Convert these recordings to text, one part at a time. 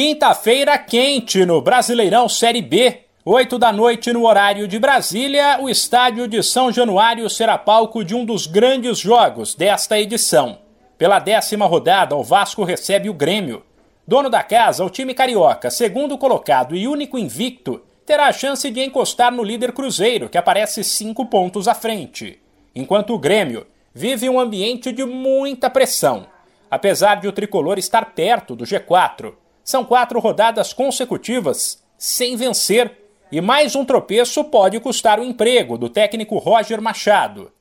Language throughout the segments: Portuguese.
Quinta-feira quente no Brasileirão Série B. Oito da noite no horário de Brasília, o estádio de São Januário será palco de um dos grandes jogos desta edição. Pela décima rodada, o Vasco recebe o Grêmio. Dono da casa, o time carioca, segundo colocado e único invicto, terá a chance de encostar no líder Cruzeiro, que aparece cinco pontos à frente. Enquanto o Grêmio vive um ambiente de muita pressão, apesar de o tricolor estar perto do G4 são quatro rodadas consecutivas sem vencer e mais um tropeço pode custar o emprego do técnico Roger Machado.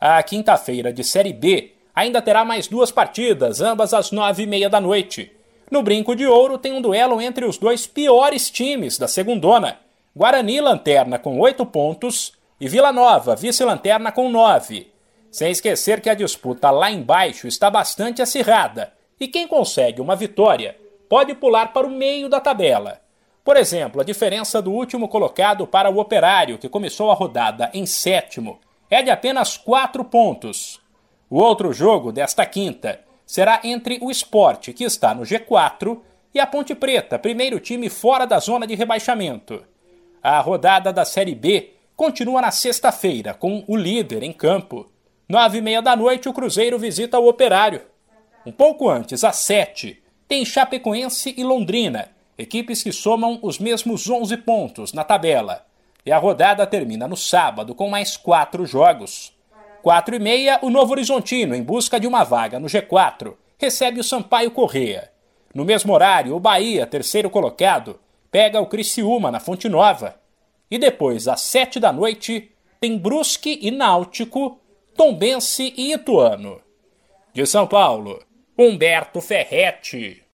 A quinta-feira de Série B ainda terá mais duas partidas, ambas às nove e meia da noite. No Brinco de Ouro tem um duelo entre os dois piores times da segundona. Guarani lanterna com oito pontos e Vila Nova vice-lanterna com nove. Sem esquecer que a disputa lá embaixo está bastante acirrada e quem consegue uma vitória pode pular para o meio da tabela. Por exemplo, a diferença do último colocado para o Operário, que começou a rodada em sétimo, é de apenas quatro pontos. O outro jogo desta quinta será entre o Esporte, que está no G4, e a Ponte Preta, primeiro time fora da zona de rebaixamento. A rodada da Série B continua na sexta-feira, com o líder em campo. Nove e meia da noite, o Cruzeiro visita o Operário. Um pouco antes, às sete, tem Chapecoense e Londrina, equipes que somam os mesmos 11 pontos na tabela. E a rodada termina no sábado com mais quatro jogos. Quatro e meia, o Novo Horizontino, em busca de uma vaga no G4, recebe o Sampaio Correia. No mesmo horário, o Bahia, terceiro colocado, pega o Criciúma na Fonte Nova. E depois, às sete da noite, tem Brusque e Náutico, Tombense e Ituano. De São Paulo, Humberto Ferretti.